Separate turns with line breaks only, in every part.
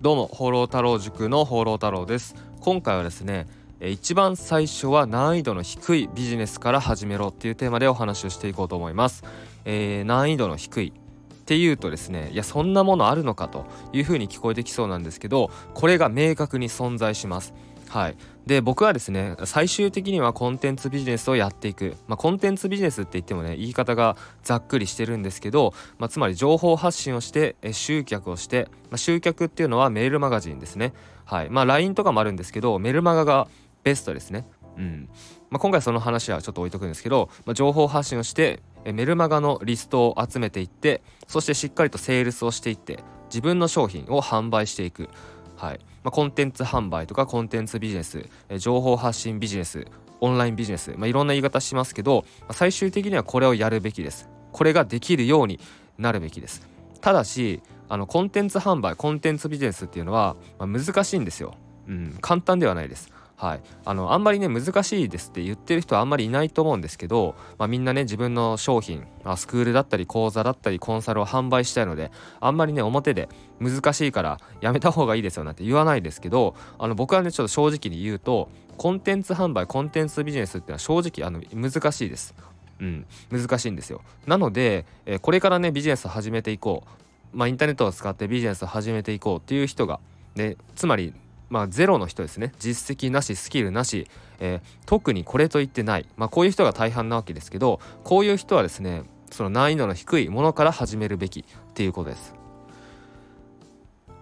どうも放浪太郎塾の放浪太郎です。今回はですね一番最初は難易度の低いビジネスから始めろっていうテーマでお話をしていこうと思います、えー、難易度の低いっていうとですねいやそんなものあるのかというふうに聞こえてきそうなんですけどこれが明確に存在します。はい。で僕はですね最終的にはコンテンツビジネスをやっていく、まあ、コンテンツビジネスって言ってもね言い方がざっくりしてるんですけど、まあ、つまり情報発信をして集客をして、まあ、集客っていうのはメールマガジンですね。はい。まあ LINE とかもあるんですけどメルマガがベストですね。うん。まあ、今回その話はちょっと置いとくんですけど、まあ、情報発信をしてメルマガのリストを集めていってそしてしっかりとセールスをしていって自分の商品を販売していく。はい。まあ、コンテンツ販売とかコンテンツビジネス、え情報発信ビジネスオンラインビジネス、まあ、いろんな言い方しますけど、まあ、最終的にはこれをやるべきです。これができるようになるべきです。ただしあのコンテンツ販売コンテンツビジネスっていうのは、まあ、難しいんですよ、うん、簡単ではないです。はい、あのあんまりね難しいですって言ってる人はあんまりいないと思うんですけど、まあ、みんなね自分の商品、まあ、スクールだったり講座だったりコンサルを販売したいのであんまりね表で難しいからやめた方がいいですよなんて言わないですけどあの僕はねちょっと正直に言うとコンテンツ販売コンテンツビジネスっていうのは正直あの難しいです。うん、難しいんですよ。なので、えー、これからねビジネスを始めていこう。まあインターネットを使ってビジネスを始めていこうっていう人がでつまりまあ、ゼロの人ですね。実績なしスキルなし、えー、特にこれと言ってない、まあ、こういう人が大半なわけですけどこういう人はですねその難易度の低いものから始めるべきっていうことです。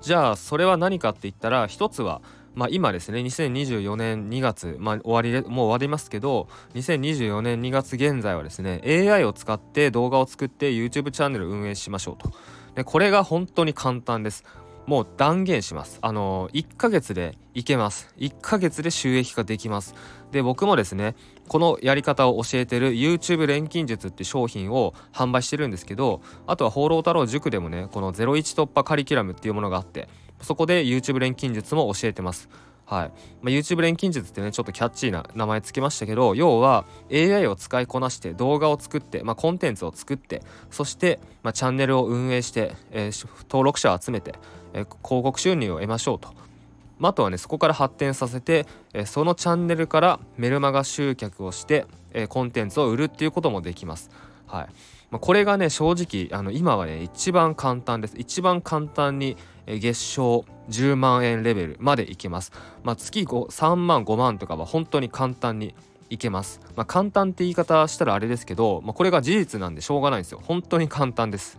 じゃあそれは何かって言ったら一つはまあ、今ですね2024年2月、まあ、終わりもう終わりますけど2024年2月現在はですね AI を使って動画を作って YouTube チャンネルを運営しましょうと。でこれが本当に簡単です。もう断言します。あの1ヶ月でいけます。1ヶ月で収益化できます。で僕もですねこのやり方を教えてる YouTube 錬金術って商品を販売してるんですけどあとは放浪太郎塾でもねこの01突破カリキュラムっていうものがあってそこで YouTube 錬金術も教えてます。はい、まあ、YouTube 錬金術ってねちょっとキャッチーな名前つけましたけど要は AI を使いこなして動画を作って、まあ、コンテンツを作ってそして、まあ、チャンネルを運営して、えー、登録者を集めて、えー、広告収入を得ましょうと。まあとはねそこから発展させて、えー、そのチャンネルからメルマガ集客をして、えコンテンツを売るっていうこともできます。はいま、これがね正直あの今はね一番簡単です一番簡単に月賞10万円レベルまでいけます、まあ、月3万5万とかは本当に簡単にいけます、まあ、簡単って言い方したらあれですけど、まあ、これが事実なんでしょうがないんですよ。本当に簡単です。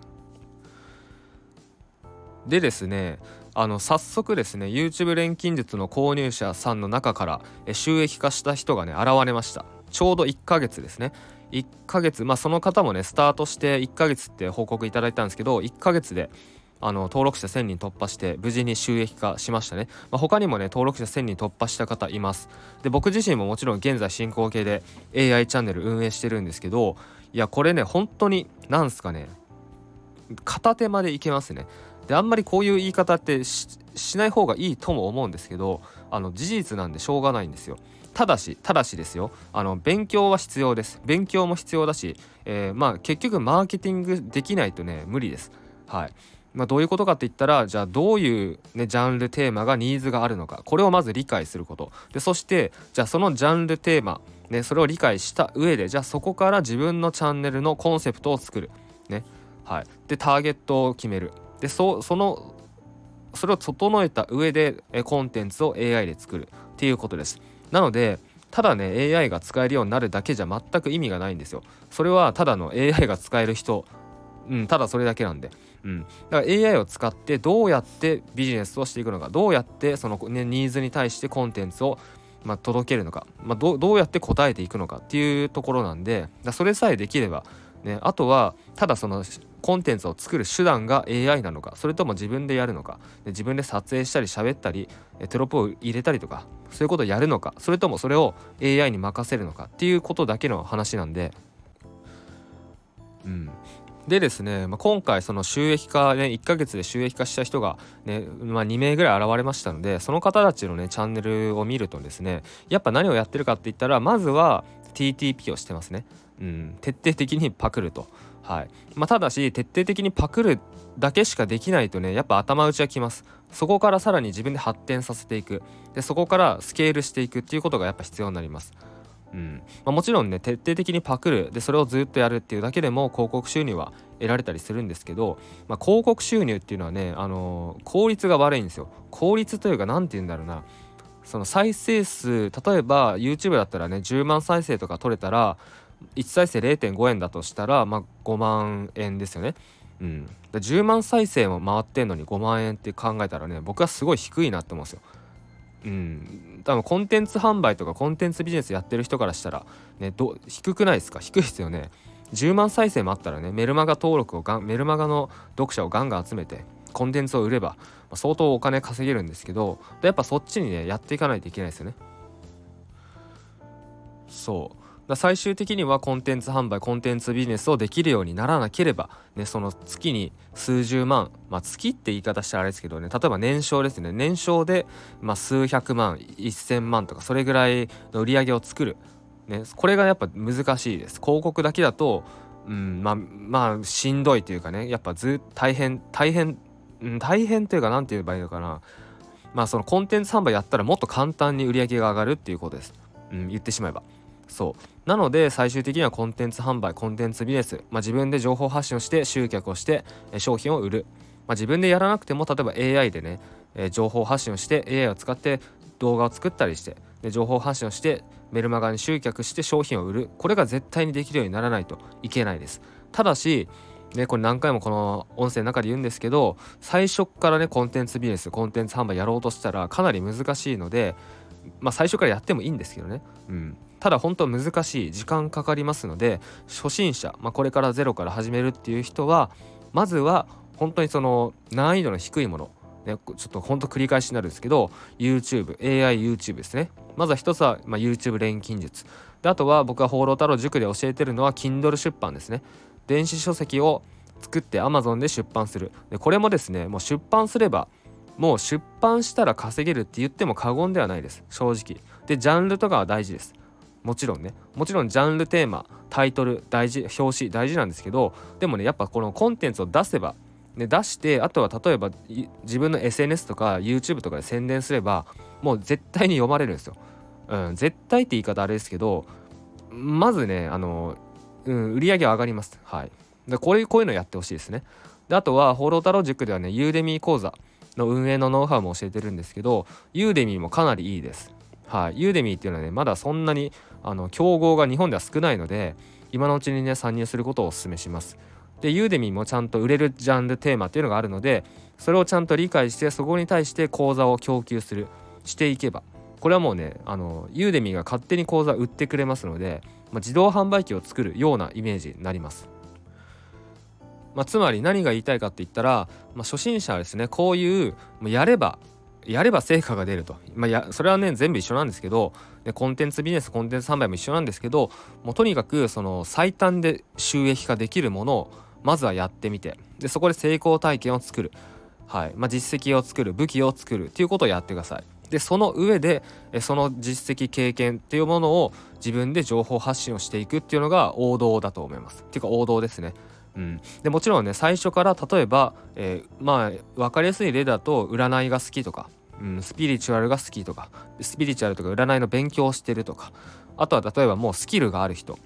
でですねあの早速ですね YouTube 錬金術の購入者さんの中から収益化した人がね現れました。ちょうど1ヶ月ですね。1ヶ月まあその方もねスタートして1ヶ月って報告いただいたんですけど1ヶ月であの登録者1000人突破して無事に収益化しましたね、まあ、他にもね登録者1000人突破した方います。で僕自身ももちろん現在進行形で AI チャンネル運営してるんですけどいやこれね本当になんすかね片手までいけますね。であんまりこういう言い方ってしない方がいいとも思うんですけどあの事実なんでしょうがないんですよ。ただしただしですよ。あの勉強は必要です。勉強も必要だし、えー、まあ結局マーケティングできないとね無理です。はい。まあ、どういうことかって言ったらじゃあどういう、ね、ジャンルテーマがニーズがあるのか。これをまず理解すること。でそしてじゃあそのジャンルテーマ、ね、それを理解した上でじゃあそこから自分のチャンネルのコンセプトを作る、ね。はい、でターゲットを決める。でそそのそれを整えた上でコンテンツを AI で作る。っていうことです。なのでただね AI が使えるようになるだけじゃ全く意味がないんですよ。それはただの AI が使える人うんただそれだけなんで。うん、だから AI を使ってどうやってビジネスをしていくのかどうやってその、ね、ニーズに対してコンテンツをまあ、届けるのか、まあ、どうやって答えていくのかっていうところなんでそれさえできれば、ね、あとはただそのコンテンツを作る手段が AI なのかそれとも自分でやるのか自分で撮影したり喋ったりテロップを入れたりとかそういうことをやるのかそれともそれを AI に任せるのかっていうことだけの話なんで。うん。でですね、まあ、今回その収益化ね1ヶ月で収益化した人がね、まあ、2名ぐらい現れましたのでその方たちのねチャンネルを見るとですねやっぱ何をやってるかって言ったらまずは TTP をしてますね。うん、徹底的にパクると。はい。まあ、ただし徹底的にパクるだけしかできないとねやっぱ頭打ちはきます。そこからさらに自分で発展させていく。でそこからスケールしていくっていうことがやっぱ必要になります。うんまあ、もちろんね徹底的にパクるでそれをずっとやるっていうだけでも広告収入は得られたりするんですけど、まあ、広告収入っていうのはね、あのー、効率が悪いんですよ効率というか何て言うんだろうなその再生数例えば YouTube だったらね10万再生とか取れたら1再生0.5円だとしたら、まあ、5万円ですよね。うん、10万再生も回ってんのに5万円って考えたらね僕はすごい低いなって思うんですよ。うん、多分コンテンツ販売とかコンテンツビジネスやってる人からしたら、ね、ど低くないですか？低いですよね。10万再生もあったらねメルマガ登録をがメルマガの読者をガンガン集めてコンテンツを売れば、ま相当お金稼げるんですけどやっぱそっちにねやっていかないといけないですよね。そう最終的にはコンテンツ販売コンテンツビジネスをできるようにならなければ、ね、その月に数十万、まあ、月って言い方したらあれですけどね例えば年商ですね。年商で、まあ、数百万1,000万とかそれぐらいの売り上げを作る、ね、これがやっぱ難しいです。広告だけだと、うん、まあまあしんどいというかねやっぱず大変大変、うん、大変というか何て言えばいいのかな。まあそのコンテンツ販売やったらもっと簡単に売り上げが上がるっていうことです、うん、言ってしまえば。そう。なので最終的にはコンテンツ販売コンテンツビジネス、まあ、自分で情報発信をして集客をして商品を売る、まあ、自分でやらなくても例えば AI でね、え情報発信をして AI を使って動画を作ったりしてで情報発信をしてメルマガに集客して商品を売る。これが絶対にできるようにならないといけないです。ただしね、これ何回もこの音声の中で言うんですけど最初からねコンテンツビジネスコンテンツ販売やろうとしたらかなり難しいのでまあ最初からやってもいいんですけどね、うん、ただ本当難しい時間かかりますので初心者、まあ、これからゼロから始めるっていう人はまずは本当にその難易度の低いものね、ちょっとほんと繰り返しになるんですけど YouTube、AIYouTube ですね。まずは一つは、まあ、YouTube 錬金術。であとは僕は放浪太郎塾で教えてるのは Kindle 出版ですね。電子書籍を作って Amazon で出版する。でこれもですね、もう出版すればもう出版したら稼げるって言っても過言ではないです。正直。で、ジャンルとかは大事です。もちろんねもちろんジャンルテーマタイトル大事表紙大事なんですけどでもねやっぱこのコンテンツを出せば、ね、出してあとは例えば自分の SNS とか YouTube とかで宣伝すればもう絶対に読まれるんですよ。うん、絶対って言い方あれですけどまずねあの、うん、売り上げは上がります。はい。でこれこういうのやってほしいですね。であとは放浪太郎塾ではね Udemy 講座の運営のノウハウも教えてるんですけど Udemy もかなりいいです。はい、 Udemy っていうのはねまだそんなにあの競合が日本では少ないので今のうちにね参入することをお勧めします。で Udemy もちゃんと売れるジャンルテーマっていうのがあるのでそれをちゃんと理解してそこに対して講座を供給するしていけばこれはもうねあの Udemy が勝手に講座売ってくれますので、まあ、自動販売機を作るようなイメージになります。まあ、つまり何が言いたいかって言ったら、まあ、初心者はですねこういうやればやれば成果が出ると、まあ、やそれはね全部一緒なんですけどでコンテンツビジネスコンテンツ販売も一緒なんですけどもうとにかくその最短で収益化できるものをまずはやってみて。でそこで成功体験を作る、はい。まあ、実績を作る。武器を作る。っていうことをやってください。でその上でその実績経験っていうものを自分で情報発信をしていくっていうのが王道だと思います。っていうか王道ですね。うん、でもちろんね最初から例えば、えー、まあ分かりやすい例だと占いが好きとか、うん、スピリチュアルが好きとかスピリチュアルとか占いの勉強をしてるとかあとは例えばもうスキルがある人、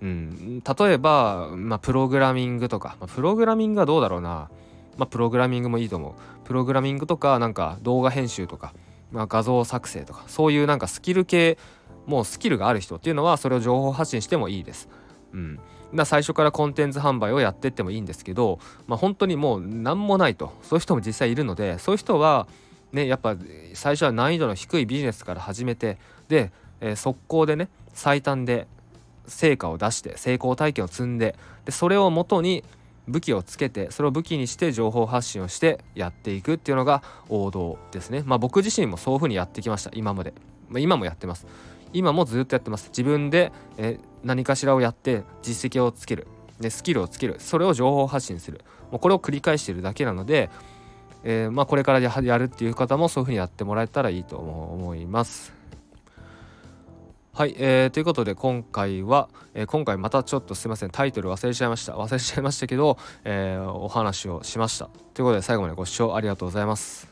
うん、例えば、まあ、プログラミングとか、まあ、プログラミングはどうだろうな、まあ、プログラミングもいいと思う。プログラミングとかなんか動画編集とか、まあ、画像作成とかそういうなんかスキル系もうスキルがある人っていうのはそれを情報発信してもいいです。うん、最初からコンテンツ販売をやってってもいいんですけど、まあ、本当にもう何もないと。そういう人も実際いるのでそういう人はねやっぱ最初は難易度の低いビジネスから始めてで、えー、速攻でね最短で成果を出して成功体験を積んででそれをもとに武器をつけてそれを武器にして情報発信をしてやっていくっていうのが王道ですね。まあ僕自身もそういうふうにやってきました今まで、まあ、今もやってます。今もずっとやってます。自分で、え何かしらをやって実績をつける。でスキルをつける。それを情報発信する。もうこれを繰り返してるだけなので、えー、まあ、これからやるっていう方もそういうふうにやってもらえたらいいと思います。はい、えー、ということで今回は、えー、今回またちょっとすいません。タイトル忘れちゃいました。忘れちゃいましたけど、えー、お話をしました。ということで最後までご視聴ありがとうございます。